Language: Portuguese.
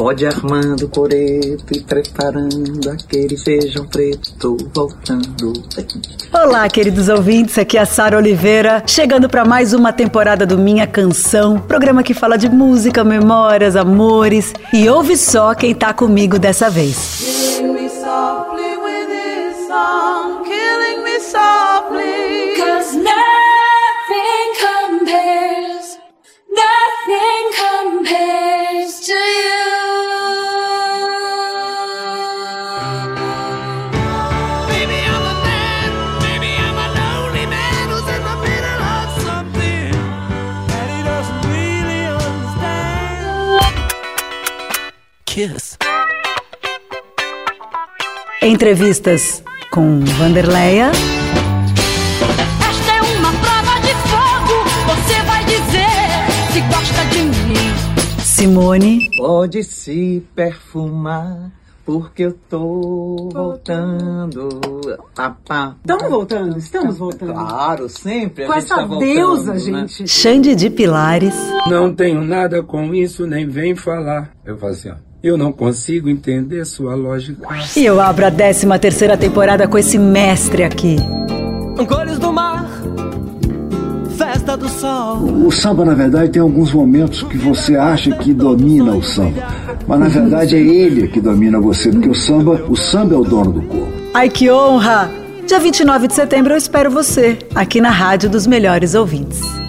Pode armando o coreto e preparando aquele feijão preto. Voltando. Olá, queridos ouvintes, aqui é a Sara Oliveira, chegando para mais uma temporada do Minha Canção, programa que fala de música, memórias, amores. E ouve só quem tá comigo dessa vez. Kiss. Entrevistas com Vanderleia, Esta é uma prova de fogo. Você vai dizer se gosta de mim. Simone, Pode se perfumar, porque eu tô voltando. Pá, pá. Estamos voltando, estamos voltando. Claro, sempre. a Com gente essa tá voltando, deusa, né? gente. Xande de Pilares, Não tenho nada com isso, nem vem falar. Eu falo assim, ó. Eu não consigo entender sua lógica. e eu abro a 13 terceira temporada com esse mestre aqui. Cores do mar, festa do sol. O samba, na verdade, tem alguns momentos que você acha que domina o samba. Mas na verdade é ele que domina você, porque o samba, o samba é o dono do corpo. Ai que honra! Dia 29 de setembro eu espero você, aqui na Rádio dos Melhores Ouvintes.